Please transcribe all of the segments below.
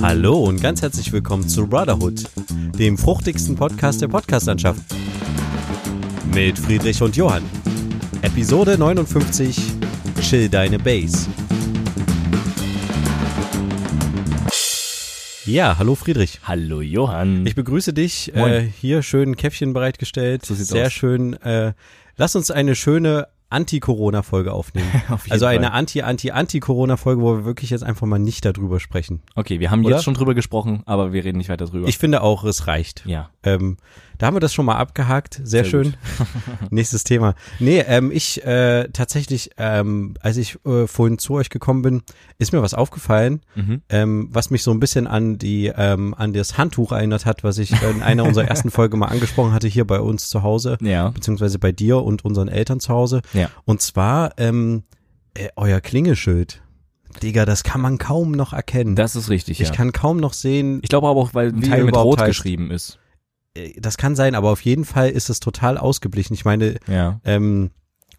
Hallo und ganz herzlich willkommen zu Brotherhood, dem fruchtigsten Podcast der Podcastlandschaft. Mit Friedrich und Johann. Episode 59 Chill deine Base. Ja, hallo Friedrich. Hallo Johann. Ich begrüße dich. Äh, hier schön Käffchen bereitgestellt. So sieht's Sehr aus. schön. Äh, lass uns eine schöne Anti-Corona-Folge aufnehmen. Auf also eine. Anti-Anti-Anti-Corona-Folge, wo wir wirklich jetzt einfach mal nicht darüber sprechen. Okay, wir haben Oder? jetzt schon drüber gesprochen, aber wir reden nicht weiter drüber. Ich finde auch, es reicht. ja. Ähm, da haben wir das schon mal abgehakt. Sehr, Sehr schön. Nächstes Thema. Nee, ähm, ich äh, tatsächlich, ähm, als ich äh, vorhin zu euch gekommen bin, ist mir was aufgefallen, Mhm. ähm, was mich so ein bisschen an die ähm, an das Handtuch erinnert hat, was ich in einer unserer ersten Folgen mal angesprochen hatte hier bei uns zu Hause, Ja. beziehungsweise bei dir und unseren Eltern zu Hause. Ja. Und zwar ähm, äh, euer Klingelschild. Digga, das kann man kaum noch erkennen. Das ist richtig, ich ja. kann kaum noch sehen, ich glaube aber auch, weil ein Teil mit Rot heißt. geschrieben ist. Äh, das kann sein, aber auf jeden Fall ist es total ausgeblichen. Ich meine, Ja. ähm,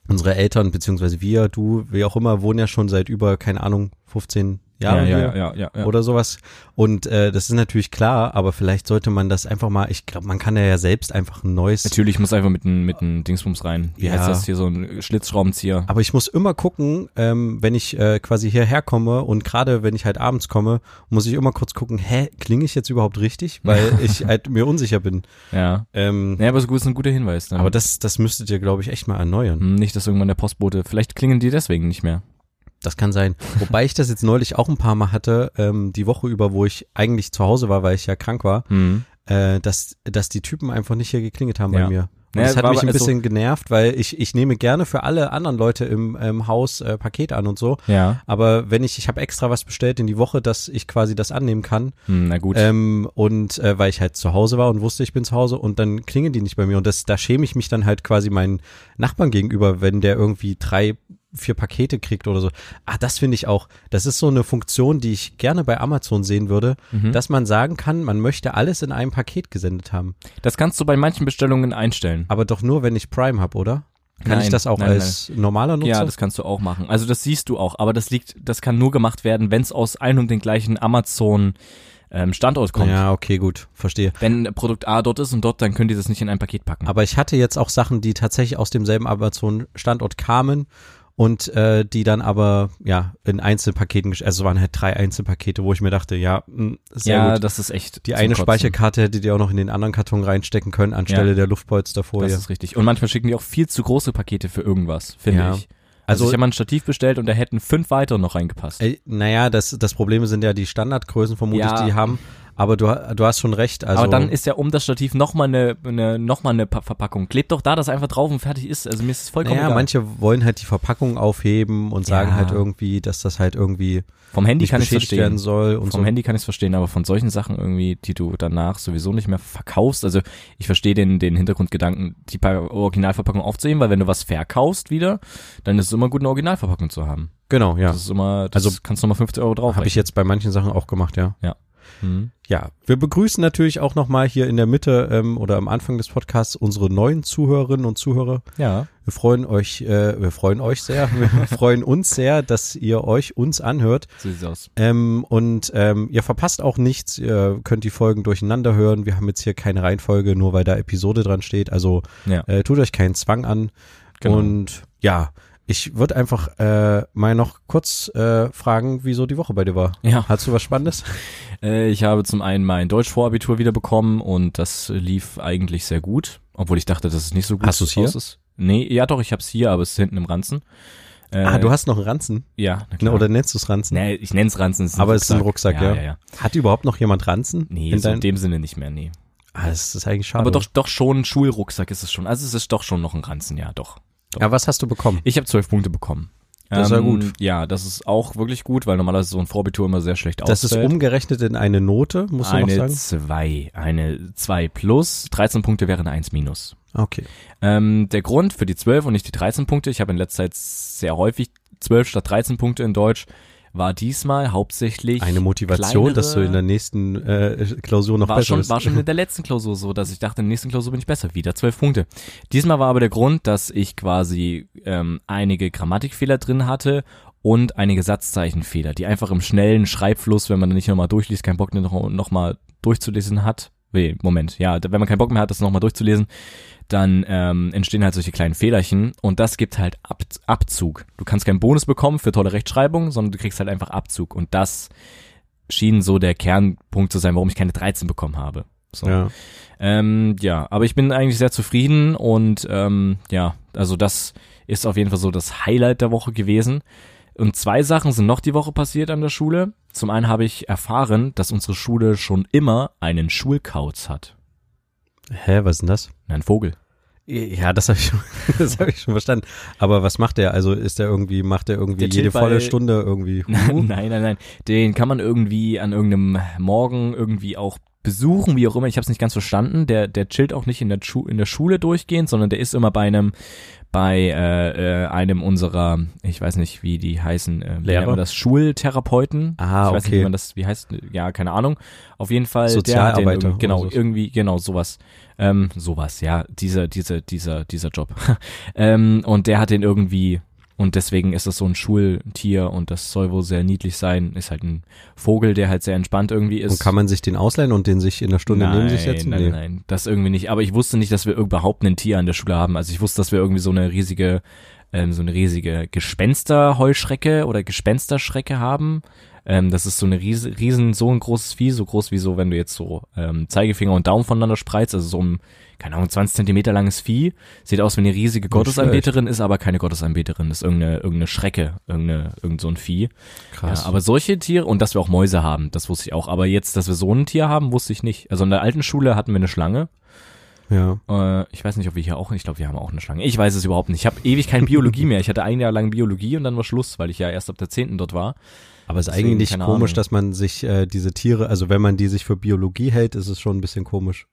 unsere Eltern, beziehungsweise wir, du, wie auch immer, wohnen ja schon seit über, keine Ahnung, 15 Jahren ja, ja, ja, ja, ja. oder sowas. Und äh, das ist natürlich klar, aber vielleicht sollte man das einfach mal, ich glaube, man kann ja, selbst einfach ein neues. Natürlich muss einfach mit einem mit einem Dingsbums rein. Wie Ja. heißt das hier so ein Schlitzschraubenzieher? Aber ich muss immer gucken, ähm, wenn ich äh, quasi hierher komme und gerade wenn ich halt abends komme, muss ich immer kurz gucken, hä, klinge ich jetzt überhaupt richtig? Weil ich halt mir unsicher bin. Ja. Ähm, Ja, aber so gut ist ein guter Hinweis. Ne? Aber das, das müsstet ihr, glaube ich, echt mal erneuern. Hm, nicht, dass irgendwann der Postbote, vielleicht klingen die deswegen nicht mehr. Das kann sein. Wobei ich das jetzt neulich auch ein paar Mal hatte, ähm, die Woche über, wo ich eigentlich zu Hause war, weil ich ja krank war, Hm. äh, dass, dass die Typen einfach nicht hier geklingelt haben bei Ja. mir. Und Ja, das hat mich ein also- bisschen genervt, weil ich, ich nehme gerne für alle anderen Leute im, im Haus äh, Paket an und so. Ja. Aber wenn ich, ich habe extra was bestellt in die Woche, dass ich quasi das annehmen kann. Hm, na gut. Ähm, und äh, weil ich halt zu Hause war und wusste, ich bin zu Hause und dann klingen die nicht bei mir. Und das, da schäme ich mich dann halt quasi meinen Nachbarn gegenüber, wenn der irgendwie drei, vier Pakete kriegt oder so. Ah, das finde ich auch. Das ist so eine Funktion, die ich gerne bei Amazon sehen würde, Mhm. dass man sagen kann, man möchte alles in einem Paket gesendet haben. das kannst du bei manchen Bestellungen einstellen. Aber doch nur, wenn ich Prime habe, oder? Kann ich Nein, das auch nein, als normaler Nutzer? Ja, das kannst du auch machen. Also das siehst du auch, aber das liegt, das kann nur gemacht werden, wenn es aus einem und den gleichen Amazon ähm, Standort kommt. ja, okay, gut, verstehe. Wenn Produkt A dort ist und dort, dann können die das nicht in ein Paket packen. Aber ich hatte jetzt auch Sachen, die tatsächlich aus demselben Amazon-Standort kamen und äh, die dann aber ja in Einzelpaketen, also es waren halt drei Einzelpakete, wo ich mir dachte, ja, mh, sehr ja, gut. das ist echt. Die eine Kotzen. Speicherkarte hättet ihr auch noch in den anderen Karton reinstecken können, anstelle Ja. der Luftpolsterfolie. Das ist richtig. Und manchmal schicken die auch viel zu große Pakete für irgendwas, finde Ja. ich. Also, Also- ich habe mal ein Stativ bestellt und da hätten fünf weitere noch reingepasst. Ey, naja, das, das Problem sind ja die Standardgrößen vermutlich, Ja. die die haben. Aber du, du hast schon recht. Also, aber dann ist ja um das Stativ nochmal eine, eine, noch mal eine Pa- Verpackung. Klebt doch da das einfach drauf und fertig ist. Also mir ist es vollkommen naja, egal. manche wollen halt die Verpackung aufheben und sagen Ja. halt irgendwie, dass das halt irgendwie Vom Handy kann ich verstehen. soll Vom so. Handy kann ich es verstehen, aber von solchen Sachen irgendwie, die du danach sowieso nicht mehr verkaufst, also ich verstehe den, den Hintergrundgedanken, die Pa- Originalverpackung aufzuheben, weil wenn du was verkaufst wieder, dann ist es immer gut, eine Originalverpackung zu haben. Genau, ja. Das ist immer, das Also, kannst du nochmal 50 Euro drauf Habe ich jetzt bei manchen Sachen auch gemacht, ja. Mhm. Ja, wir begrüßen natürlich auch nochmal hier in der Mitte ähm, oder am Anfang des Podcasts unsere neuen Zuhörerinnen und Zuhörer. Ja. Wir freuen euch, äh, wir freuen euch sehr, wir freuen uns sehr, dass ihr euch uns anhört. So sieht's aus. Ähm, und ähm, ihr verpasst auch nichts, ihr könnt die Folgen durcheinander hören. Wir haben jetzt hier keine Reihenfolge, nur weil da Episode dran steht. Also Ja. äh, tut euch keinen Zwang an. Genau. Und ja, ich würde einfach äh, mal noch kurz äh, fragen, wieso die Woche bei dir war. Ja. Hast du was Spannendes? Äh, ich habe zum einen mein Deutschvorabitur wieder bekommen und das lief eigentlich sehr gut, obwohl ich dachte, dass es nicht so gut Hast du's hier? ist. Nee, ja doch, ich hab's hier, aber es ist hinten im Ranzen. Äh, ah, du hast noch einen Ranzen? ja, na Ne, klar. oder nennst du es Ranzen? Nee, ich nenn's Ranzen. Es Aber es ist ein Rucksack, ja. ja. ja. Hat überhaupt noch jemand Ranzen? Nee, in so in dem Sinne nicht mehr, nee. ah, das ist eigentlich schade. Aber doch, doch schon ein Schulrucksack ist es schon. Also es ist doch schon noch ein Ranzen, ja, doch. Ja, was hast du bekommen? Ich habe zwölf Punkte bekommen. Das ist ja gut. Ja, das ist auch wirklich gut, weil normalerweise ist so ein Vorabitur immer sehr schlecht Das ist ausfällt. umgerechnet in eine Note, musst du noch eine sagen? zwei, eine zwei plus, 13 Punkte wäre eine 1 minus. Okay. Ähm, der Grund für die 12 und nicht die 13 Punkte, ich habe in letzter Zeit sehr häufig 12 statt 13 Punkte in Deutsch, war diesmal hauptsächlich Eine Motivation, kleinere, dass du in der nächsten äh, Klausur noch besser schon, bist. war schon in der letzten Klausur so, dass ich dachte, in der nächsten Klausur bin ich besser. Wieder zwölf Punkte. Diesmal war aber der Grund, dass ich quasi ähm, einige Grammatikfehler drin hatte und einige Satzzeichenfehler, die einfach im schnellen Schreibfluss, wenn man nicht nochmal durchliest, keinen Bock noch, noch mal durchzulesen hat. Nee, Moment, ja, wenn man keinen Bock mehr hat, das nochmal durchzulesen, dann ähm, entstehen halt solche kleinen Fehlerchen und das gibt halt Ab Abzug. Du kannst keinen Bonus bekommen für tolle Rechtschreibung, sondern du kriegst halt einfach Abzug und das schien so der Kernpunkt zu sein, warum ich keine 13 bekommen habe. So. Ja. Ähm, ja, aber ich bin eigentlich sehr zufrieden und ähm, ja, also das ist auf jeden Fall so das Highlight der Woche gewesen. Und zwei Sachen sind noch die Woche passiert an der Schule. Zum einen habe ich erfahren, dass unsere Schule schon immer einen Schulkauz hat. Hä, was ist denn das? Ein Vogel. Ja, das habe ich, schon- das hab ich schon verstanden. Aber was macht der? Also ist der irgendwie, macht der irgendwie Der jede volle Stunde irgendwie? Huhu? nein, nein, nein. Den kann man irgendwie an irgendeinem Morgen irgendwie auch besuchen, wie auch immer. Ich habe es nicht ganz verstanden. Der, der chillt auch nicht in der, Schu in der Schule durchgehend, sondern der ist immer bei einem, bei äh, äh, einem unserer, ich weiß nicht, wie die heißen, äh, Lehrer? das Schultherapeuten. Ah, ich weiß nicht, okay. wie man das, wie heißt, ja, keine Ahnung. Auf jeden Fall, der hat den Sozialarbeiter irgendwie, genau, so. irgendwie, genau, sowas. Ähm, sowas, ja, dieser, dieser, dieser, dieser Job. ähm, und der hat den irgendwie, und deswegen ist das so ein Schultier und das soll wohl sehr niedlich sein. Ist halt ein Vogel, der halt sehr entspannt irgendwie ist. Und kann man sich den ausleihen und den sich in der Stunde nein, neben sich setzen? Nein, Nee. nein, das irgendwie nicht. Aber ich wusste nicht, dass wir überhaupt ein Tier an der Schule haben. Also ich wusste, dass wir irgendwie so eine riesige, ähm, so eine riesige Gespensterheuschrecke oder Gespensterschrecke haben. Ähm, das ist so eine riesen, riesen, so ein großes Vieh, so groß wie so, wenn du jetzt so ähm, Zeigefinger und Daumen voneinander spreizt, also so ein, keine Ahnung, 20 Zentimeter langes Vieh. Sieht aus wie eine riesige Gottesanbeterin, ist aber keine Gottesanbeterin, ist irgendeine, irgendeine Schrecke, irgendeine, irgend so ein Vieh. Krass. Ja, aber solche Tiere, und dass wir auch Mäuse haben, das wusste ich auch. Aber jetzt, dass wir so ein Tier haben, wusste ich nicht. Also in der alten Schule hatten wir eine Schlange. ja. Äh, ich weiß nicht, ob wir hier auch, ich glaube, wir haben auch eine Schlange. Ich weiß es überhaupt nicht. Ich habe ewig keine Biologie mehr. Ich hatte ein Jahr lang Biologie und dann war Schluss, weil ich ja erst ab der 10. dort war. Aber es ist Deswegen, eigentlich komisch, Ahnung. dass man sich äh, diese Tiere, also wenn man die sich für Biologie hält, ist es schon ein bisschen komisch.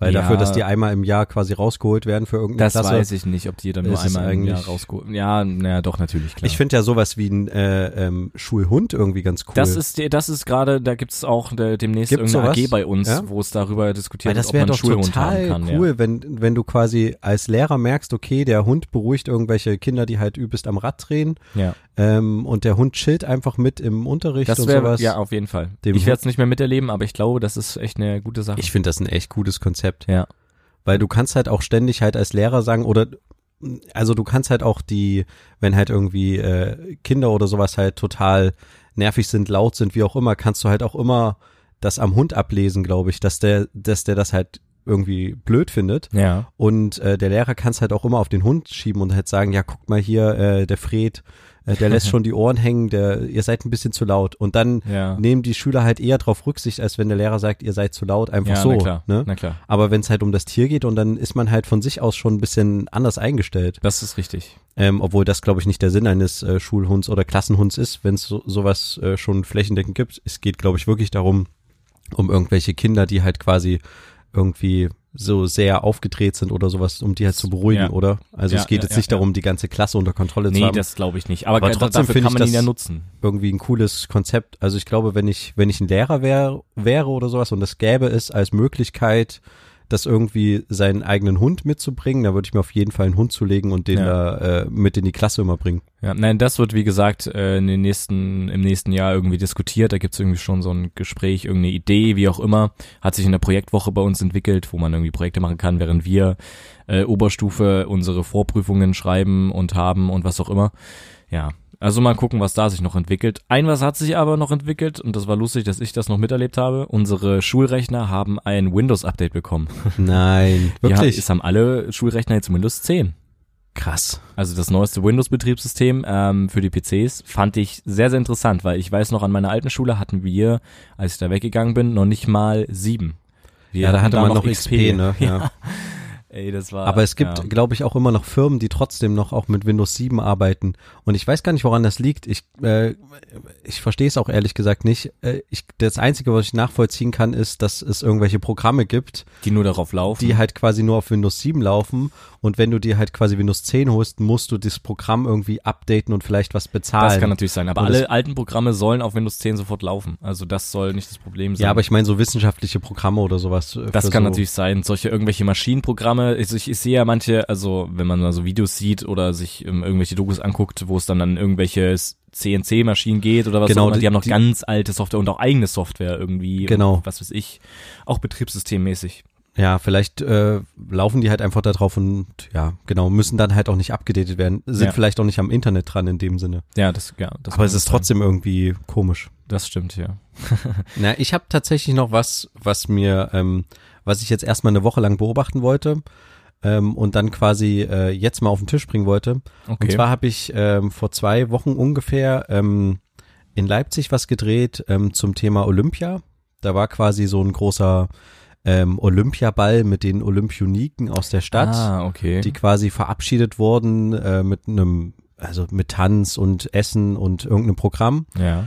Weil Ja. dafür, dass die einmal im Jahr quasi rausgeholt werden für irgendeine Das Klasse. weiß ich nicht, ob die dann nur es einmal im Jahr rausgeholt. Ja, naja, doch, natürlich, klar. Ich finde ja sowas wie ein äh, ähm, Schulhund irgendwie ganz cool. das ist, das ist gerade, da gibt's auch äh, demnächst Gibt's irgendeine sowas? AG bei uns, Ja? wo es darüber diskutiert wird, das ob wäre man einen doch Schulhund haben total kann. cool, Ja. wenn, wenn du quasi als Lehrer merkst, okay, der Hund beruhigt irgendwelche Kinder, die halt übelst am Rad drehen ja. ähm, und der Hund chillt einfach mit im Unterricht Das und wäre, sowas. ja, auf jeden Fall. Dem ich werde es nicht mehr miterleben, aber ich glaube, das ist echt eine gute Sache. Ich finde das ein echt gutes Konzept. Ja. Weil du kannst halt auch ständig halt als Lehrer sagen, oder also du kannst halt auch die, wenn halt irgendwie äh, Kinder oder sowas halt total nervig sind, laut sind, wie auch immer, kannst du halt auch immer das am Hund ablesen, glaube ich, dass der, dass der das halt irgendwie blöd findet. Ja. Und äh, der Lehrer kann es halt auch immer auf den Hund schieben und halt sagen, ja, guckt mal hier, äh, der Fred, äh, der lässt schon die Ohren hängen, der, ihr seid ein bisschen zu laut. Und dann Ja. nehmen die Schüler halt eher drauf Rücksicht, als wenn der Lehrer sagt, ihr seid zu laut, einfach ja, so. na klar. Ne? Na klar. Aber wenn es halt um das Tier geht und dann ist man halt von sich aus schon ein bisschen anders eingestellt. Das ist richtig. Ähm, obwohl das, glaube ich, nicht der Sinn eines äh, Schulhunds oder Klassenhunds ist, wenn es so, sowas äh, schon flächendeckend gibt. Es geht, glaube ich, wirklich darum, um irgendwelche Kinder, die halt quasi irgendwie so sehr aufgedreht sind oder sowas, um die halt zu beruhigen, Ja. oder? Also Ja, es geht ja, jetzt nicht darum, die ganze Klasse unter Kontrolle zu Nee, haben. das glaube ich nicht. Aber, Aber trotzdem finde kann ich man ihn das- ja nutzen. irgendwie ein cooles Konzept. Also ich glaube, wenn ich, wenn ich ein Lehrer wär, wäre oder sowas und es gäbe es als Möglichkeit, das irgendwie seinen eigenen Hund mitzubringen, da würde ich mir auf jeden Fall einen Hund zulegen und den Ja. da äh, mit in die Klasse immer bringen. Ja, nein, das wird wie gesagt äh, in den nächsten, im nächsten Jahr irgendwie diskutiert. Da gibt's irgendwie schon so ein Gespräch, irgendeine Idee, wie auch immer. Hat sich in der Projektwoche bei uns entwickelt, wo man irgendwie Projekte machen kann, während wir äh, Oberstufe unsere Vorprüfungen schreiben und haben und was auch immer. Ja, also mal gucken, was da sich noch entwickelt. Ein was hat sich aber noch entwickelt und das war lustig, dass ich das noch miterlebt habe. Unsere Schulrechner haben ein Windows-Update bekommen. Nein, wirklich? Ja, es haben alle Schulrechner jetzt Windows 10. krass. Also das neueste Windows-Betriebssystem ähm, für die PCs fand ich sehr, sehr interessant, weil ich weiß noch, an meiner alten Schule hatten wir, als ich da weggegangen bin, noch nicht mal sieben. Wir ja, da hatte man noch XP, ne? Ja. Ey, das war. Aber es gibt, ja. glaube ich, auch immer noch Firmen, die trotzdem noch auch mit Windows 7 arbeiten. Und ich weiß gar nicht, woran das liegt. Ich, äh, ich verstehe es auch ehrlich gesagt nicht. Äh, ich, das Einzige, was ich nachvollziehen kann, ist, dass es irgendwelche Programme gibt, die nur darauf laufen. die halt quasi nur auf Windows 7 laufen. Und wenn du dir halt quasi Windows 10 holst, musst du das Programm irgendwie updaten und vielleicht was bezahlen. das kann natürlich sein, aber Und alle alten Programme sollen auf Windows 10 sofort laufen. Also das soll nicht das Problem sein. ja, aber ich meine so wissenschaftliche Programme oder sowas. äh, das kann so, natürlich sein. Solche irgendwelche Maschinenprogramme, Teilnahme, also ich, ich sehe ja manche, also wenn man mal so Videos sieht oder sich ähm, irgendwelche Dokus anguckt, wo es dann an irgendwelche CNC-Maschinen geht oder was Genau, auch immer, die, die- haben noch die- ganz alte Software und auch eigene Software irgendwie. Genau. Was weiß ich, auch betriebssystemmäßig. Ja, vielleicht äh, laufen die halt einfach da drauf und ja, genau, müssen dann halt auch nicht abgedatet werden. Sind Ja. vielleicht auch nicht am Internet dran in dem Sinne. Ja, das, ja, das Aber es ist sein. trotzdem irgendwie komisch. Das stimmt, ja. Na, ich habe tatsächlich noch was, was mir, ähm, was ich jetzt erstmal eine Woche lang beobachten wollte ähm, und dann quasi äh, jetzt mal auf den Tisch bringen wollte. Okay. Und zwar habe ich ähm, vor zwei Wochen ungefähr ähm, in Leipzig was gedreht ähm, zum Thema Olympia. Da war quasi so ein großer ähm, Olympiaball mit den Olympioniken aus der Stadt, Ah, okay. die quasi verabschiedet wurden äh, mit einem, also mit Tanz und Essen und irgendeinem Programm. ja.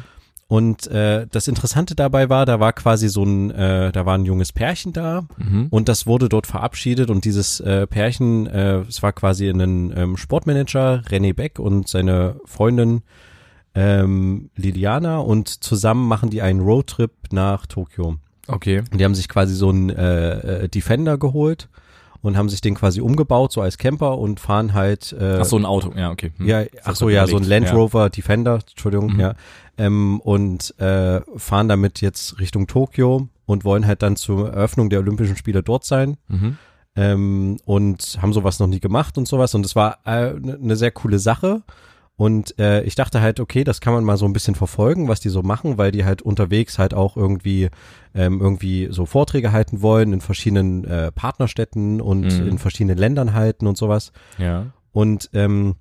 Und äh, das Interessante dabei war, da war quasi so ein, äh, da war ein junges Pärchen da Mhm. und das wurde dort verabschiedet und dieses äh, Pärchen, äh, es war quasi ein ähm, Sportmanager, René Beck und seine Freundin ähm, Liliana und zusammen machen die einen Roadtrip nach Tokio. Okay. Und die haben sich quasi so einen äh, äh, Defender geholt und haben sich den quasi umgebaut, so als Camper und fahren halt äh, Ach so, ein Auto, ja, okay. Hm. ja, ach so, ja, so ein Land Rover Defender, Entschuldigung, Mhm. ja. Ähm, und äh, fahren damit jetzt Richtung Tokio und wollen halt dann zur Eröffnung der Olympischen Spiele dort sein. Ja. Mhm. Ähm, und haben sowas noch nie gemacht und sowas. Und es war eine äh, ne sehr coole Sache. Und äh, ich dachte halt, okay, das kann man mal so ein bisschen verfolgen, was die so machen, weil die halt unterwegs halt auch irgendwie ähm, irgendwie so Vorträge halten wollen in verschiedenen äh, Partnerstädten und Mhm. in verschiedenen Ländern halten und sowas. Ja. Und ähm,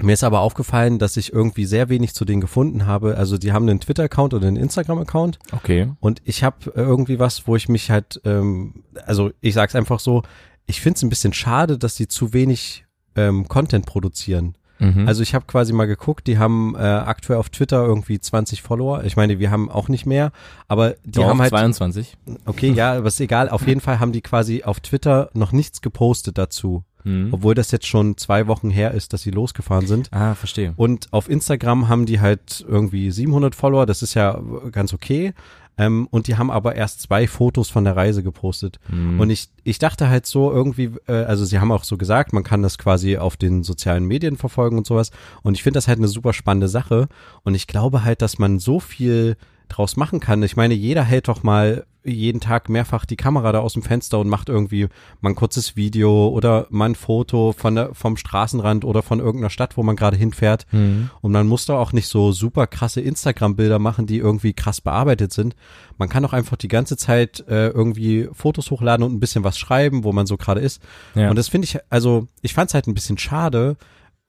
mir ist aber aufgefallen, dass ich irgendwie sehr wenig zu denen gefunden habe. Also die haben einen Twitter-Account oder einen Instagram-Account Okay. und ich habe irgendwie was, wo ich mich halt, ähm, also ich sag's einfach so, ich finde es ein bisschen schade, dass die zu wenig ähm, Content produzieren. Mhm. Also ich habe quasi mal geguckt, die haben äh, aktuell auf Twitter irgendwie 20 Follower. Ich meine, wir haben auch nicht mehr, aber die Doch, haben halt 22. okay, ja, aber ist egal. Auf jeden Fall haben die quasi auf Twitter noch nichts gepostet dazu, Mhm. obwohl das jetzt schon zwei Wochen her ist, dass sie losgefahren sind. Ah, verstehe. Und auf Instagram haben die halt irgendwie 700 Follower, das ist ja ganz okay. Ähm, und die haben aber erst zwei Fotos von der Reise gepostet. Mhm. Und ich, ich dachte halt so irgendwie, äh, also sie haben auch so gesagt, man kann das quasi auf den sozialen Medien verfolgen und sowas. Und ich finde das halt eine super spannende Sache. Und ich glaube halt, dass man so viel draus machen kann. Ich meine, jeder hält doch mal jeden Tag mehrfach die Kamera da aus dem Fenster und macht irgendwie mal ein kurzes Video oder mal ein Foto von der, vom Straßenrand oder von irgendeiner Stadt, wo man gerade hinfährt. Mhm. Und man muss doch auch nicht so super krasse Instagram-Bilder machen, die irgendwie krass bearbeitet sind. Man kann doch einfach die ganze Zeit äh, irgendwie Fotos hochladen und ein bisschen was schreiben, wo man so gerade ist. Ja. Und das finde ich, also ich fand es halt ein bisschen schade,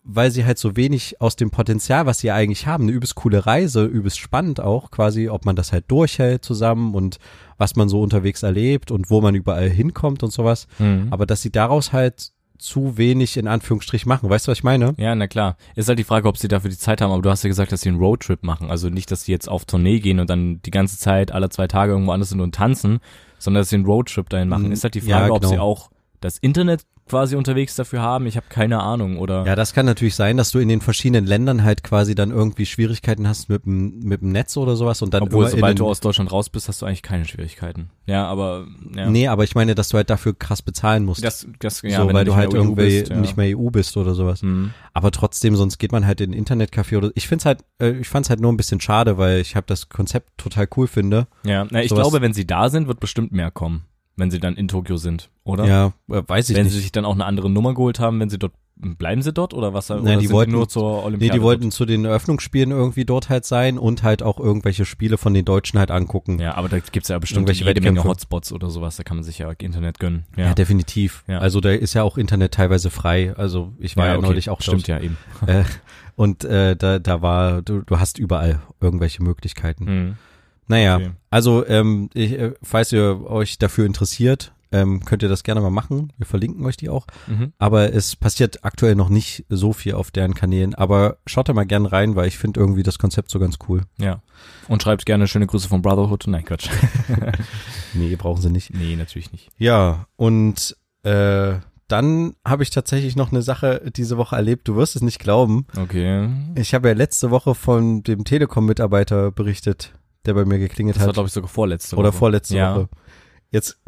weil sie halt so wenig aus dem Potenzial, was sie eigentlich haben, eine übelst coole Reise, übelst spannend auch quasi, ob man das halt durchhält zusammen und was man so unterwegs erlebt und wo man überall hinkommt und sowas. Mhm. Aber dass sie daraus halt zu wenig in Anführungsstrich machen. Weißt du, was ich meine? Ja, na klar. Ist halt die Frage, ob sie dafür die Zeit haben, aber du hast ja gesagt, dass sie einen Roadtrip machen. Also nicht, dass sie jetzt auf Tournee gehen und dann die ganze Zeit alle zwei Tage irgendwo anders sind und tanzen, sondern dass sie einen Roadtrip dahin machen. Mhm. Ist halt die Ja, Frage, ob genau. sie auch das Internet quasi unterwegs dafür haben. Ich habe keine Ahnung, oder? Ja, das kann natürlich sein, dass du in den verschiedenen Ländern halt quasi dann irgendwie Schwierigkeiten hast mit dem, mit dem Netz oder sowas und dann Obwohl, sobald du aus Deutschland raus bist, hast du eigentlich keine Schwierigkeiten. Ja, aber ja. Nee, aber ich meine, dass du halt dafür krass bezahlen musst. Das, das, ja, so, weil du halt irgendwie bist, ja. nicht mehr EU bist oder sowas. Hm. Aber trotzdem, sonst geht man halt in ein Internetcafé oder ich find's halt, äh, ich fand's halt nur ein bisschen schade, weil ich habe das Konzept total cool finde. Ja, na, ich Sowas- glaube, wenn sie da sind, wird bestimmt mehr kommen, wenn sie dann in Tokio sind, oder? Ja, äh, weiß ich wenn nicht. sie sich dann auch eine andere Nummer geholt haben, wenn sie dort bleiben sie dort oder was? oder Nein, die sind wollten- nur zur Nee, Olympiade. die wollten zu den Eröffnungsspielen irgendwie dort halt sein und halt auch irgendwelche Spiele von den Deutschen halt angucken. dort. Ja, aber da gibt's ja bestimmt Irgendwelche jede Menge. Hotspots oder sowas, da kann man sich ja Internet gönnen. Ja, Ja, definitiv. Ja. Also da ist ja auch Internet teilweise frei. Also ich war ja, okay. neulich auch dort. Stimmt ja eben. Äh, und äh, da, da war, du, du hast überall irgendwelche Möglichkeiten. Hm. Naja, Okay. also ähm, ich, äh, falls ihr euch dafür interessiert, ähm, könnt ihr das gerne mal machen. Wir verlinken euch die auch. Mhm. Aber es passiert aktuell noch nicht so viel auf deren Kanälen. Aber schaut da mal gern rein, weil ich finde irgendwie das Konzept so ganz cool. Ja. Und schreibt gerne schöne Grüße von Brotherhood. Nein, Quatsch. Nee, brauchen sie nicht. nee, natürlich nicht. Ja, und äh, dann habe ich tatsächlich noch eine Sache diese Woche erlebt. Du wirst es nicht glauben. Okay. Ich habe ja letzte Woche von dem Telekom-Mitarbeiter berichtet, der bei mir geklingelt Das war, hat. glaube ich, sogar vorletzte Woche. Oder vorletzte ja. Woche. Jetzt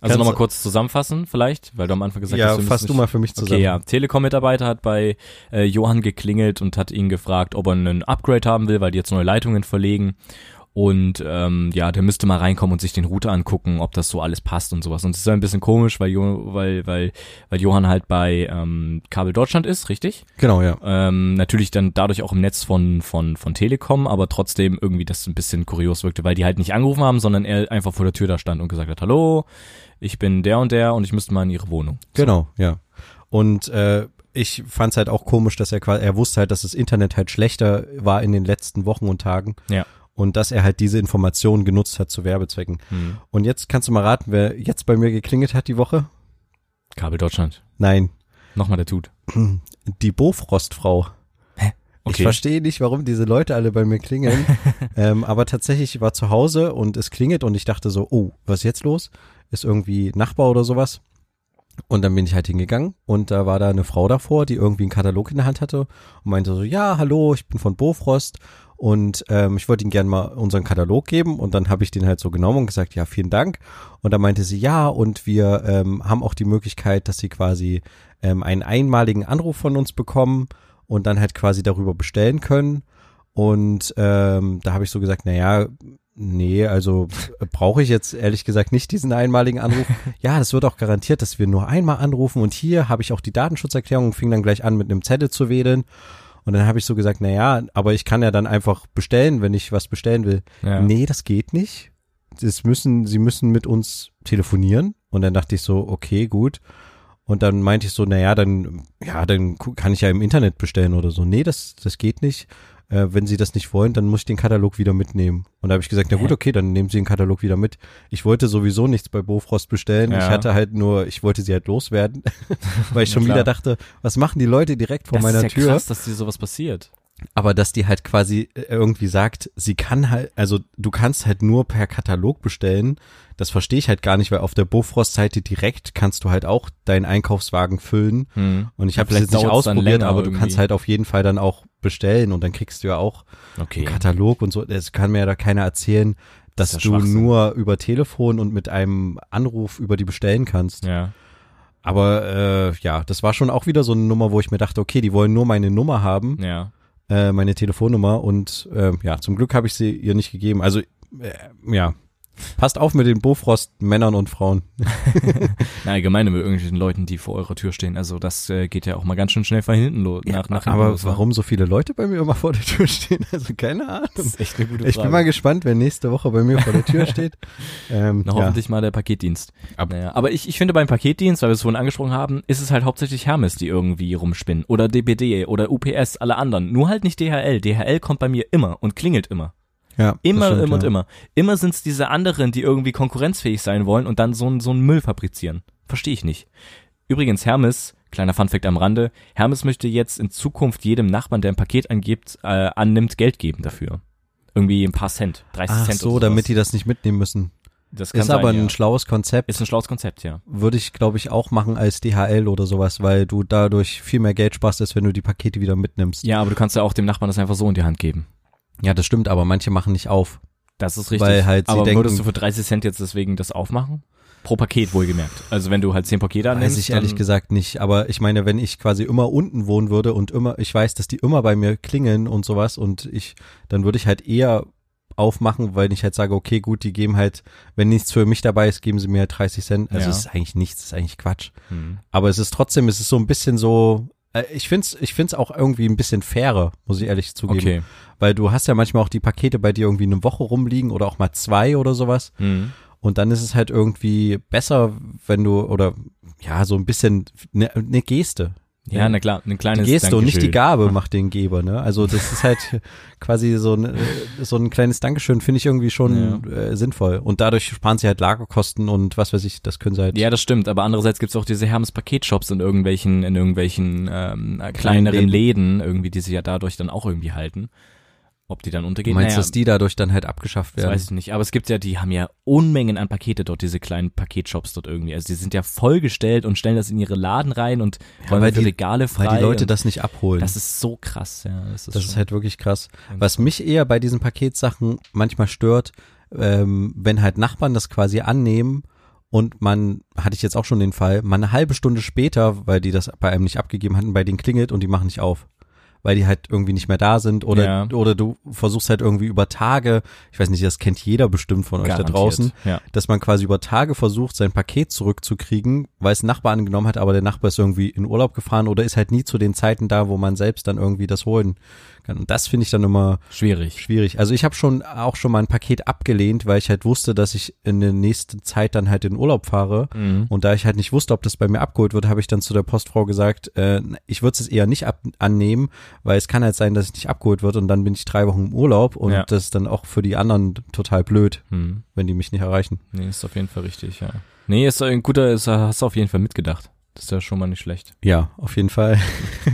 Also nochmal kurz zusammenfassen vielleicht, weil du am Anfang gesagt ja, hast, wir fass du mal für mich zusammen. Okay, ja. Telekom-Mitarbeiter hat bei äh, Johann geklingelt und hat ihn gefragt, ob er einen Upgrade haben will, weil die jetzt neue Leitungen verlegen. Und ähm, ja, der müsste mal reinkommen und sich den Router angucken, ob das so alles passt und sowas. Und es ist ein bisschen komisch, weil, jo weil, weil, weil Johann halt bei ähm, Kabel Deutschland ist, richtig? Genau, ja. Ähm, natürlich dann dadurch auch im Netz von, von, von Telekom, aber trotzdem irgendwie das ein bisschen kurios wirkte, weil die halt nicht angerufen haben, sondern er einfach vor der Tür da stand und gesagt hat, hallo, ich bin der und der und ich müsste mal in ihre Wohnung. Genau, ja. Und äh, ich fand's halt auch komisch, dass er quasi, er wusste halt, dass das Internet halt schlechter war in den letzten Wochen und Tagen. Ja. Und dass er halt diese Informationen genutzt hat zu Werbezwecken. Hm. Und jetzt kannst du mal raten, wer jetzt bei mir geklingelt hat die Woche? Kabel Deutschland. Nein, Nochmal der Tut. die Bofrostfrau. Ich verstehe nicht, warum diese Leute alle bei mir klingeln. ähm, aber tatsächlich, ich war zu Hause und es klingelt und ich dachte so, oh, was ist jetzt los? Ist irgendwie Nachbar oder sowas? Und dann bin ich halt hingegangen und da war da eine Frau davor, die irgendwie einen Katalog in der Hand hatte und meinte so, ja, hallo, ich bin von Bofrost und ähm, ich wollte Ihnen gerne mal unseren Katalog geben und dann habe ich den halt so genommen und gesagt, ja, vielen Dank. Und dann meinte sie, ja, und wir ähm, haben auch die Möglichkeit, dass Sie quasi ähm, einen einmaligen Anruf von uns bekommen und dann halt quasi darüber bestellen können. Und ähm, da habe ich so gesagt, na ja, nee, also äh, brauche ich jetzt ehrlich gesagt nicht diesen einmaligen Anruf. ja, das wird auch garantiert, dass wir nur einmal anrufen und hier habe ich auch die Datenschutzerklärung und fing dann gleich an mit einem Zettel zu wedeln. Und dann habe ich so gesagt, na ja, aber ich kann ja dann einfach bestellen, wenn ich was bestellen will. Ja. Nee, das geht nicht. Das müssen, sie müssen mit uns telefonieren. Und dann dachte ich so, okay, gut. Und dann meinte ich so, na ja, dann, ja, dann kann ich ja im Internet bestellen oder so. Nee, das, das geht nicht. Äh, wenn Sie das nicht wollen, dann muss ich den Katalog wieder mitnehmen. Und da habe ich gesagt, na gut, okay, dann nehmen Sie den Katalog wieder mit. Ich wollte sowieso nichts bei Bofrost bestellen. Ich Ja. hatte halt nur, ich wollte sie halt loswerden, weil ich schon klar. wieder dachte, was machen die Leute direkt vor das meiner ist ja Tür? krass, dass dir sowas passiert. aber dass die halt quasi äh, irgendwie sagt, sie kann halt, also du kannst halt nur per Katalog bestellen. Das verstehe ich halt gar nicht, weil auf der Bofrost-Seite direkt kannst du halt auch deinen Einkaufswagen füllen. Hm. Und ich habe das jetzt nicht ausprobiert, aber du kannst halt auf jeden Fall dann auch bestellen und dann kriegst du ja auch Okay. einen Katalog und so. Das kann mir ja da keiner erzählen, dass ja du nur über Telefon und mit einem Anruf über die bestellen kannst. Ja. Aber äh, ja, das war schon auch wieder so eine Nummer, wo ich mir dachte, okay, die wollen nur meine Nummer haben Ja. äh, meine Telefonnummer und äh, ja, zum Glück habe ich sie ihr nicht gegeben. Also äh, ja, passt auf mit den Bofrost Männern und Frauen. Na, allgemein mit irgendwelchen Leuten, die vor eurer Tür stehen. Also das äh, geht ja auch mal ganz schön schnell von hinten los. nach, nach hinten Aber los, wa? warum so viele Leute bei mir immer vor der Tür stehen? Also keine Ahnung. Das ist echt eine gute Ich Frage. bin mal gespannt, wer nächste Woche bei mir vor der Tür steht. Ähm, Na, ja. hoffentlich mal der Paketdienst. Ab- naja, aber ich, ich finde beim Paketdienst, weil wir es vorhin angesprochen haben, ist es halt hauptsächlich Hermes, die irgendwie rumspinnen. Oder DPD oder UPS, alle anderen. Nur halt nicht DHL. DHL kommt bei mir immer und klingelt immer. Ja, Immer, stimmt, immer und ja. immer. Immer sind es diese anderen, die irgendwie konkurrenzfähig sein wollen und dann so einen so einen Müll fabrizieren. Verstehe ich nicht. Übrigens, Hermes, kleiner Funfact am Rande, Hermes möchte jetzt in Zukunft jedem Nachbarn, der ein Paket angibt, äh, annimmt, Geld geben dafür. Irgendwie ein paar Cent, 30 Ach Cent so, oder damit die das nicht mitnehmen müssen. Das kann Ist sein, aber ein ja. schlaues Konzept. Ist ein schlaues Konzept, ja. Würde ich, glaube ich, auch machen als DHL oder sowas, weil du dadurch viel mehr Geld sparst, als wenn du die Pakete wieder mitnimmst. Ja, aber du kannst ja auch dem Nachbarn das einfach so in die Hand geben. Ja, das stimmt, aber manche machen nicht auf. Das ist richtig. Weil halt sie aber denken- würdest du für 30 Cent jetzt deswegen das aufmachen? Pro Paket wohlgemerkt. Also wenn du halt 10 Pakete annimmst. Weiß ich ehrlich gesagt nicht, aber ich meine, wenn ich quasi immer unten wohnen würde und immer, ich weiß, dass die immer bei mir klingeln und sowas und ich, dann würde ich halt eher aufmachen, weil ich halt sage, okay, gut, die geben halt, wenn nichts für mich dabei ist, geben sie mir halt 30 Cent. Also Ja. es ist eigentlich nichts, es ist eigentlich Quatsch. Hm. Aber es ist trotzdem, es ist so ein bisschen so, äh, ich find's, ich find's auch irgendwie ein bisschen fairer, muss ich ehrlich zugeben. Okay. Weil du hast ja manchmal auch die Pakete bei dir irgendwie eine Woche rumliegen oder auch mal zwei oder sowas. Hm. Und dann ist es halt irgendwie besser, wenn du, oder ja, so ein bisschen eine ne Geste. Ja, na klar, ein Die kleines Geste und nicht die Dankeschön. Gabe macht den Geber, ne? Also das ist halt quasi so ein, äh, so ein kleines Dankeschön, finde ich irgendwie schon äh, sinnvoll. Und dadurch sparen sie halt Lagerkosten und was weiß ich, das können sie halt. Ja, das stimmt, aber andererseits gibt's auch diese Hermes Paketshops in irgendwelchen, in irgendwelchen ähm, äh, kleineren Läden. irgendwie, die sich ja dadurch dann auch irgendwie halten. Ob die dann du untergehen, meinst, naja, dass die dadurch dann halt abgeschafft das werden? weiß ich nicht. Aber es gibt ja, die haben ja Unmengen an Pakete dort, diese kleinen Paketshops dort irgendwie. Also die sind ja vollgestellt und stellen das in ihre Laden rein und räumen weil die Regale frei. Weil die Leute das nicht abholen. das ist so krass, ja. Das ist, Das ist halt wirklich krass. Was mich eher bei diesen Paketsachen manchmal stört, ähm, wenn halt Nachbarn das quasi annehmen und man, hatte ich jetzt auch schon den Fall, man eine halbe Stunde später, weil die das bei einem nicht abgegeben hatten, bei denen klingelt und die machen nicht auf weil die halt irgendwie nicht mehr da sind oder Ja. oder du versuchst halt irgendwie über Tage, ich weiß nicht, das kennt jeder bestimmt von euch da Garantiert, draußen, ja. dass man quasi über Tage versucht, sein Paket zurückzukriegen, weil es ein Nachbar angenommen hat, aber der Nachbar ist irgendwie in Urlaub gefahren oder ist halt nie zu den Zeiten da, wo man selbst dann irgendwie das holen kann. Und das finde ich dann immer Schwierig. schwierig. Also ich habe schon auch schon mal ein Paket abgelehnt, weil ich halt wusste, dass ich in der nächsten Zeit dann halt in Urlaub fahre. Mhm. Und da ich halt nicht wusste, ob das bei mir abgeholt wird, habe ich dann zu der Postfrau gesagt, äh, ich würde es eher nicht ab annehmen, weil es kann halt sein, dass es nicht abgeholt wird und dann bin ich drei Wochen im Urlaub und Ja. das ist dann auch für die anderen total blöd, Hm. wenn die mich nicht erreichen. Nee, ist auf jeden Fall richtig, ja. Nee, ist ein guter, ist, hast du auf jeden Fall mitgedacht. Das ist ja schon mal nicht schlecht. Ja, auf jeden Fall.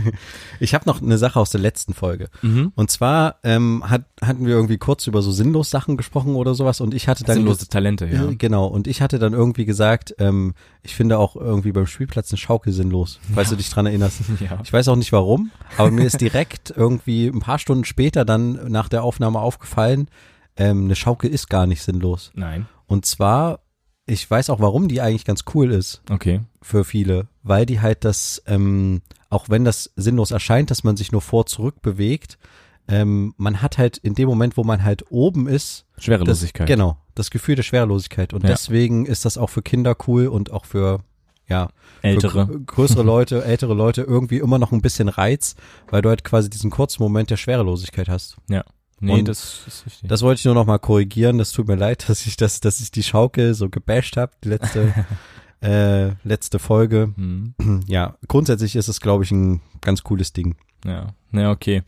ich habe noch eine Sache aus der letzten Folge. Mhm. Und zwar ähm, hat, hatten wir irgendwie kurz über so sinnlos Sachen gesprochen oder sowas und ich hatte dann Sinnlose Talente, ja. Äh, Genau, und ich hatte dann irgendwie gesagt, ähm, ich finde auch irgendwie beim Spielplatz eine Schaukel sinnlos, falls du dich dran erinnerst. Ja. Ich weiß auch nicht warum, aber mir ist direkt irgendwie ein paar Stunden später dann nach der Aufnahme aufgefallen, ähm, eine Schaukel ist gar nicht sinnlos. Nein. Und zwar, ich weiß auch, warum die eigentlich ganz cool ist Okay. für viele, weil die halt das, ähm, auch wenn das sinnlos erscheint, dass man sich nur vor zurück bewegt, ähm, man hat halt in dem Moment, wo man halt oben ist, das, Schwerelosigkeit. genau, das Gefühl der Schwerelosigkeit. Und Ja. deswegen ist das auch für Kinder cool und auch für, ja, Ältere. für gr- größere Leute, ältere Leute irgendwie immer noch ein bisschen Reiz, weil du halt quasi diesen kurzen Moment der Schwerelosigkeit hast. Nee, das ist richtig. Das wollte ich nur noch mal korrigieren. Das tut mir leid, dass ich das, dass ich die Schaukel so gebasht habe, die letzte, äh, letzte Folge. hm. Ja, grundsätzlich ist es, glaube ich, ein ganz cooles Ding. Ja, ja, okay.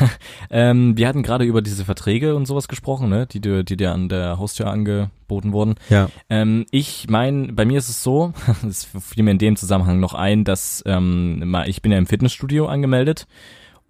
ähm, wir hatten gerade über diese Verträge und sowas gesprochen, ne, die dir, die dir an der Haustür angeboten wurden. Ja. Ähm, ich mein, bei mir ist es so, es fiel mir in dem Zusammenhang noch ein, dass ähm, ich bin ja im Fitnessstudio angemeldet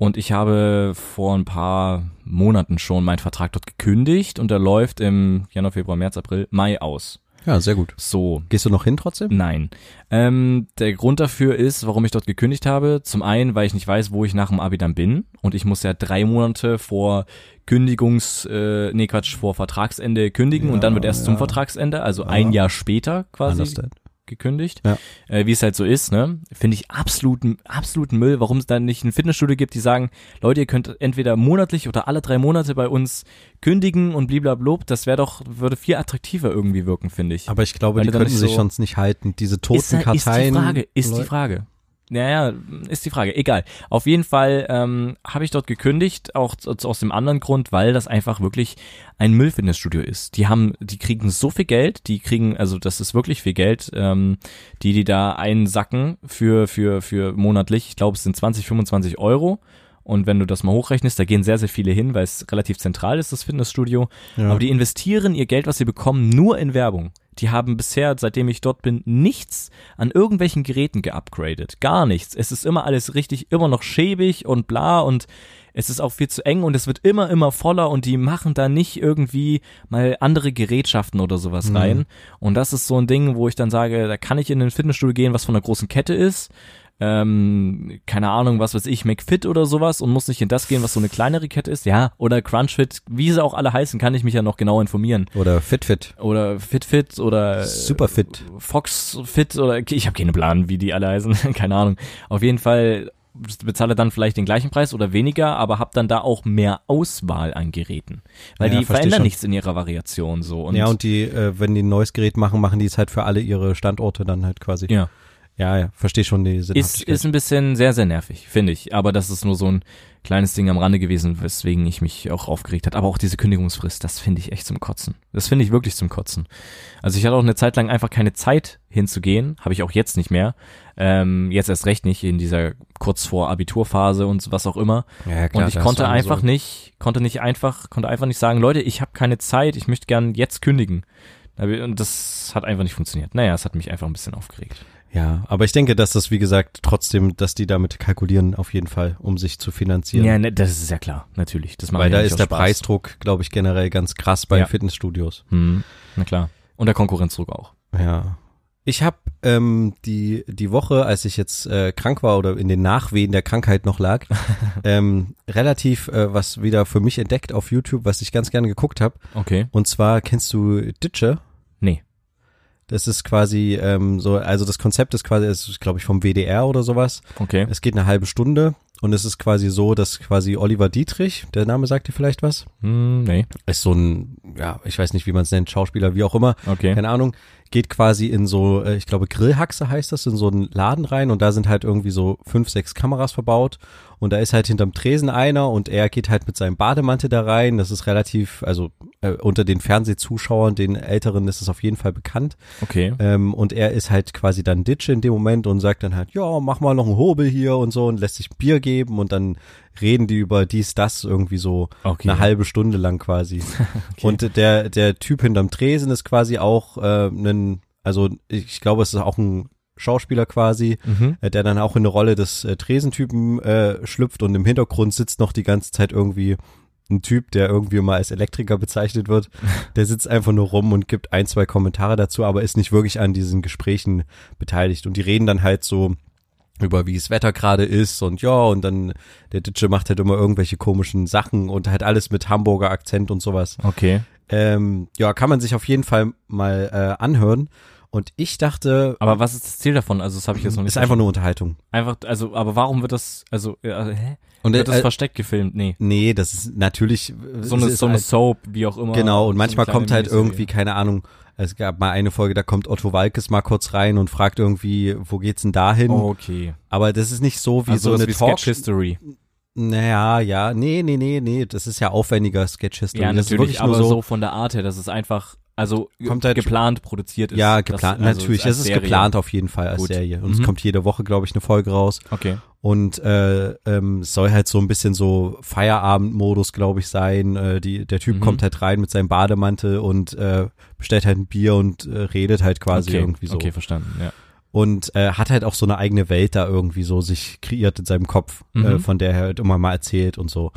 und ich habe vor ein paar Monaten schon meinen Vertrag dort gekündigt und der läuft im Januar, Februar, März, April, Mai aus. Ja, sehr gut. So, Gehst du noch hin trotzdem? Nein. Ähm, der Grund dafür ist, warum ich dort gekündigt habe. Zum einen, weil ich nicht weiß, wo ich nach dem Abi dann bin. Und ich muss ja drei Monate vor Kündigungs, äh, nee Quatsch, vor Vertragsende kündigen und dann wird erst zum ja. Vertragsende, also ein Jahr später quasi Understand. Gekündigt. Ja. Äh, wie es halt so ist, ne? Finde ich absoluten, absoluten Müll, warum es dann nicht ein Fitnessstudio gibt, die sagen, Leute, ihr könnt entweder monatlich oder alle drei Monate bei uns kündigen und bliblablub. Das wäre doch, würde viel attraktiver irgendwie wirken, finde ich. Aber ich glaube, Weil die könnten sich so- sonst nicht halten. Diese toten ist, halt- Karteien. Ist die Frage, ist die Leute- Frage. Naja, ist die Frage. Egal. Auf jeden Fall ähm, habe ich dort gekündigt, auch aus dem anderen Grund, weil das einfach wirklich ein Müllfitnessstudio ist. Die haben, die kriegen so viel Geld, die kriegen, also das ist wirklich viel Geld, ähm, die die da einsacken für für für monatlich. Ich glaube, es sind 20, 25 Euro. Und wenn du das mal hochrechnest, da gehen sehr, sehr viele hin, weil es relativ zentral ist, das Fitnessstudio. Ja. Aber die investieren ihr Geld, was sie bekommen, nur in Werbung. Die haben bisher, seitdem ich dort bin, nichts an irgendwelchen Geräten geupgradet. Gar nichts. Es ist immer alles richtig, immer noch schäbig und bla und es ist auch viel zu eng und es wird immer, immer voller und die machen da nicht irgendwie mal andere Gerätschaften oder sowas Mhm. rein. Und das ist so ein Ding, wo ich dann sage, da kann ich in ein Fitnessstudio gehen, was von einer großen Kette ist. Ähm, keine Ahnung, was weiß ich, McFit oder sowas und muss nicht in das gehen, was so eine kleinere Kette ist. Ja, oder Crunchfit, wie sie auch alle heißen, kann ich mich ja noch genau informieren. Oder FitFit. Oder FitFit oder Superfit. Foxfit oder ich habe keine Plan, wie die alle heißen, keine Ahnung. Auf jeden Fall bezahle dann vielleicht den gleichen Preis oder weniger, aber hab dann da auch mehr Auswahl an Geräten, weil Ja, die verändern schon. nichts in ihrer Variation so und ja, und die, äh, wenn die ein neues Gerät machen, machen die es halt für alle ihre Standorte dann halt quasi. ja. Ja, ja verstehe schon die ist, ist ein bisschen sehr, sehr nervig, finde ich. Aber das ist nur so ein kleines Ding am Rande gewesen, weswegen ich mich auch aufgeregt hat. Aber auch diese Kündigungsfrist, das finde ich echt zum Kotzen. Das finde ich wirklich zum Kotzen. Also ich hatte auch eine Zeit lang einfach keine Zeit hinzugehen, habe ich auch jetzt nicht mehr. Ähm, jetzt erst recht nicht in dieser kurz vor Abiturphase und was auch immer. ja, klar, und ich konnte einfach so, nicht, konnte nicht einfach, konnte einfach nicht sagen, Leute, ich habe keine Zeit, ich möchte gern jetzt kündigen. Und das hat einfach nicht funktioniert. Naja, es hat mich einfach ein bisschen aufgeregt. Ja, aber ich denke, dass das, wie gesagt, trotzdem, dass die damit kalkulieren, auf jeden Fall, um sich zu finanzieren. Ja, ne, das ist ja klar, natürlich. Das Weil da ist der Spaß. Preisdruck, glaube ich, generell ganz krass bei Ja. Fitnessstudios. Hm, na klar. Und der Konkurrenzdruck auch. Ja. Ich habe ähm, die die Woche, als ich jetzt äh, krank war oder in den Nachwehen der Krankheit noch lag, ähm, relativ äh, was wieder für mich entdeckt auf YouTube, was ich ganz gerne geguckt habe. Okay. Und zwar kennst du Ditsche? Das ist quasi ähm, so, also das Konzept ist quasi, ist glaube ich vom WDR oder sowas. Okay. Es geht eine halbe Stunde und es ist quasi so, dass quasi Oliver Dietrich, der Name sagt dir vielleicht was, Hm, nee. ist so ein, ja, ich weiß nicht, wie man es nennt, Schauspieler, wie auch immer, Okay. keine Ahnung, geht quasi in so, äh, ich glaube Grillhaxe heißt das, in so einen Laden rein und da sind halt irgendwie so fünf, sechs Kameras verbaut und da ist halt hinterm Tresen einer und er geht halt mit seinem Bademantel da rein. Das ist relativ, also äh, unter den Fernsehzuschauern, den Älteren ist es auf jeden Fall bekannt. Okay. Ähm, und er ist halt quasi dann Ditch in dem Moment und sagt dann halt, ja, mach mal noch einen Hobel hier und so und lässt sich Bier geben und dann reden die über dies, das irgendwie so Okay. eine halbe Stunde lang quasi. Und der, der Typ hinterm Tresen ist quasi auch äh, ein, also ich glaube, es ist auch ein Schauspieler quasi, Mhm. äh, der dann auch in eine Rolle des äh, Tresentypen äh, schlüpft und im Hintergrund sitzt noch die ganze Zeit irgendwie ein Typ, der irgendwie mal als Elektriker bezeichnet wird. Der sitzt einfach nur rum und gibt ein, zwei Kommentare dazu, aber ist nicht wirklich an diesen Gesprächen beteiligt. Und die reden dann halt so über wie es Wetter gerade ist und ja, und dann der Ditsche macht halt immer irgendwelche komischen Sachen und halt alles mit Hamburger Akzent und sowas. Okay. Ähm, ja, kann man sich auf jeden Fall mal äh, anhören. Und ich dachte, Aber was ist das Ziel davon? Also das habe ich jetzt noch nicht. ist einfach nur Unterhaltung. einfach, also, aber warum wird das, also, äh, hä? Und Wird das äh, versteckt gefilmt? Nee. nee, das ist natürlich So eine, so eine halt- Soap, wie auch immer. Genau, und So manchmal kleine kommt halt irgendwie, keine Ahnung, es gab mal eine Folge, da kommt Otto Walkes mal kurz rein und fragt irgendwie, wo geht's denn dahin? Okay. Aber das ist nicht so wie Also so eine wie Talk. Sketch History. Naja, ja, nee, nee, nee, nee, das ist ja aufwendiger Sketch History. Ja, das ist natürlich, aber so, so von der Art her, dass es einfach, also Kommt halt- geplant produziert ist. ja, Das- geplant, also natürlich, es ist geplant auf jeden Fall als Gut. Serie. Und Mhm. es kommt jede Woche, glaube ich, eine Folge raus. Okay. Und äh, ähm, es soll halt so ein bisschen so Feierabendmodus, glaube ich, sein. Äh, die, der Typ Mhm. kommt halt rein mit seinem Bademantel und äh, bestellt halt ein Bier und äh, redet halt quasi okay. irgendwie so. Okay, verstanden, ja. Und äh, hat halt auch so eine eigene Welt da irgendwie so sich kreiert in seinem Kopf, äh, Mhm. von der er halt immer mal erzählt und so.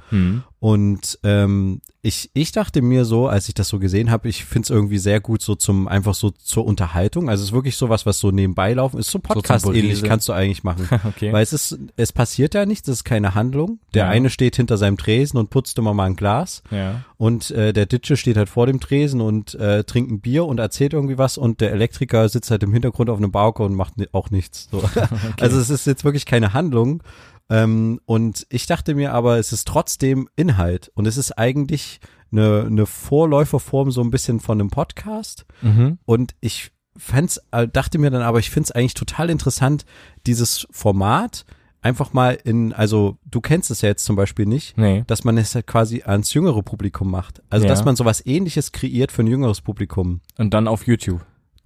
Und ähm, ich, ich dachte mir so, als ich das so gesehen habe, ich find's irgendwie sehr gut so zum, einfach so zur Unterhaltung. Also es ist wirklich sowas, was so nebenbei laufen ist. So Podcast-ähnlich Berieseln. kannst du eigentlich machen. Okay. Weil es ist, es passiert ja nichts, es ist keine Handlung. Der Ja. eine steht hinter seinem Tresen und putzt immer mal ein Glas. ja. Und äh, der Ditsche steht halt vor dem Tresen und äh, trinkt ein Bier und erzählt irgendwie was und der Elektriker sitzt halt im Hintergrund auf einem Balkon und macht auch nichts. So. Also es ist jetzt wirklich keine Handlung. Ähm, und ich dachte mir aber, es ist trotzdem Inhalt und es ist eigentlich eine, eine Vorläuferform so ein bisschen von einem Podcast. Mhm. Und ich fand's, äh, dachte mir dann aber, ich find's eigentlich total interessant, dieses Format einfach mal in, also du kennst es ja jetzt zum Beispiel nicht, Nee. dass man es halt quasi ans jüngere Publikum macht. Also Ja. dass man sowas ähnliches kreiert für ein jüngeres Publikum. Und dann auf YouTube.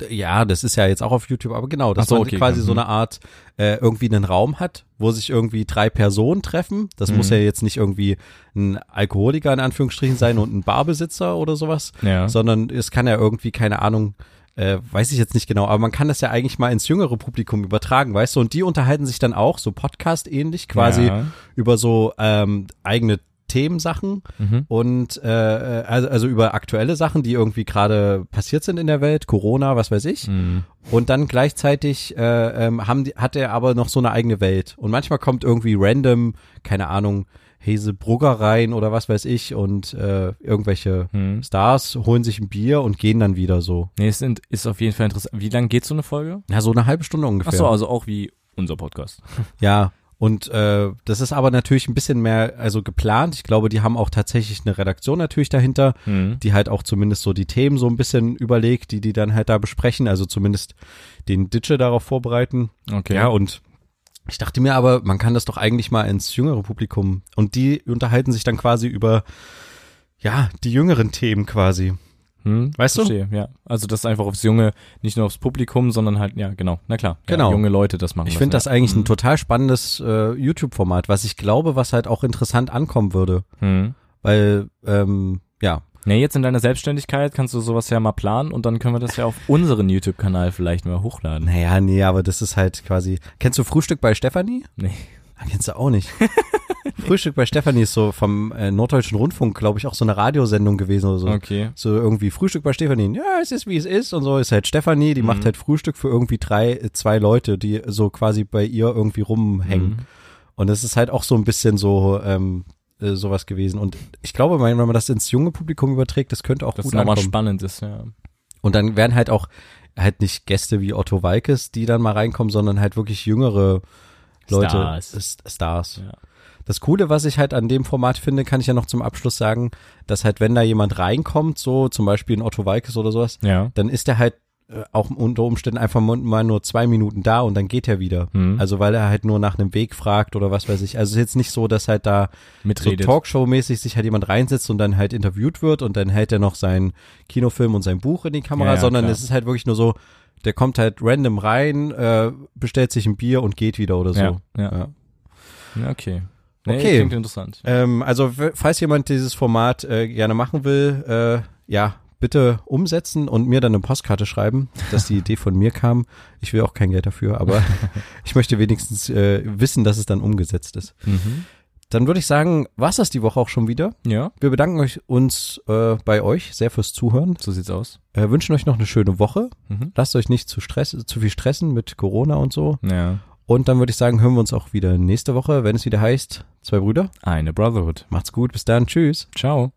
Ja, das ist ja jetzt auch auf YouTube, aber genau, dass so, man okay, quasi klar. so eine Art äh, irgendwie einen Raum hat, wo sich irgendwie drei Personen treffen. Das muss Mhm. ja jetzt nicht irgendwie ein Alkoholiker in Anführungsstrichen sein und ein Barbesitzer oder sowas, Ja. sondern es kann ja irgendwie, keine Ahnung, äh, weiß ich jetzt nicht genau, aber man kann das ja eigentlich mal ins jüngere Publikum übertragen, weißt du? Und die unterhalten sich dann auch so Podcast-ähnlich quasi Ja. über so ähm, eigene Themensachen Mhm. und äh, also, also über aktuelle Sachen, die irgendwie gerade passiert sind in der Welt, Corona, was weiß ich. Mhm. Und dann gleichzeitig äh, ähm, haben die, hat er aber noch so eine eigene Welt. Und manchmal kommt irgendwie random, keine Ahnung, Hese Brugger rein oder was weiß ich und äh, irgendwelche Mhm. Stars holen sich ein Bier und gehen dann wieder so. Nee, es sind, ist auf jeden Fall interessant. Wie lang geht so eine Folge? Ja, so eine halbe Stunde ungefähr. Ach so, also auch wie unser Podcast. Ja, und äh, das ist aber natürlich ein bisschen mehr also geplant. Ich glaube, die haben auch tatsächlich eine Redaktion natürlich dahinter, Mhm. die halt auch zumindest so die Themen so ein bisschen überlegt, die die dann halt da besprechen, also zumindest den Ditsche darauf vorbereiten. Okay. Ja, und ich dachte mir aber, man kann das doch eigentlich mal ins jüngere Publikum und die unterhalten sich dann quasi über ja, die jüngeren Themen quasi. Hm, Weißt du? verstehe, ja. Also das ist einfach aufs Junge, nicht nur aufs Publikum, sondern halt, ja, genau, na klar. Ja, Genau. junge Leute das machen. Ich finde das ja. eigentlich ein Mhm. total spannendes äh, YouTube-Format, was ich glaube, was halt auch interessant ankommen würde, Hm. weil ähm, ja, Nee, jetzt in deiner Selbstständigkeit kannst du sowas ja mal planen und dann können wir das ja auf unseren YouTube-Kanal vielleicht mal hochladen. naja, nee, aber das ist halt quasi. Kennst du Frühstück bei Stefanie? Nee. Ah, Kennst du auch nicht. Frühstück bei Stefanie ist so vom äh, Norddeutschen Rundfunk, glaube ich, auch so eine Radiosendung gewesen oder so. Okay. So irgendwie Frühstück bei Stefanie. Ja, es ist wie es ist und so ist halt Stefanie, die Mhm. macht halt Frühstück für irgendwie drei, äh, zwei Leute, die so quasi bei ihr irgendwie rumhängen. Mhm. Und es ist halt auch so ein bisschen so ähm, äh, sowas gewesen. Und ich glaube, wenn man das ins junge Publikum überträgt, das könnte auch Das gut nochmal spannend ist, ja. Und dann werden halt auch, halt nicht Gäste wie Otto Walkes, die dann mal reinkommen, sondern halt wirklich jüngere Leute, Stars. Stars. Ja. Das Coole, was ich halt an dem Format finde, kann ich ja noch zum Abschluss sagen, dass halt, wenn da jemand reinkommt, so zum Beispiel ein Otto Walkes oder sowas, Ja. dann ist er halt äh, auch unter Umständen einfach mal- nur zwei Minuten da und dann geht er wieder. Mhm. Also weil er halt nur nach einem Weg fragt oder was weiß ich. Also es ist jetzt nicht so, dass halt da so Mitredet. Talkshow-mäßig sich halt jemand reinsetzt und dann halt interviewt wird und dann hält er noch seinen Kinofilm und sein Buch in die Kamera, Ja, ja, sondern klar. es ist halt wirklich nur so, der kommt halt random rein, äh, bestellt sich ein Bier und geht wieder oder so. Ja. ja okay. Nee, Okay. Klingt interessant. Ähm, also falls jemand dieses Format äh, gerne machen will, äh, ja, bitte umsetzen und mir dann eine Postkarte schreiben, dass die Idee von mir kam. Ich will auch kein Geld dafür, aber ich möchte wenigstens äh, wissen, dass es dann umgesetzt ist. Mhm. Dann würde ich sagen, war's das die Woche auch schon wieder. Ja, Wir bedanken euch uns äh, bei euch sehr fürs Zuhören. so sieht's aus. Äh, wünschen euch noch eine schöne Woche. Mhm. Lasst euch nicht zu Stress, zu viel stressen mit Corona und so. Ja. Und dann würde ich sagen, hören wir uns auch wieder nächste Woche, wenn es wieder heißt, zwei Brüder. Eine Brotherhood. Macht's gut, bis dann, tschüss. Ciao.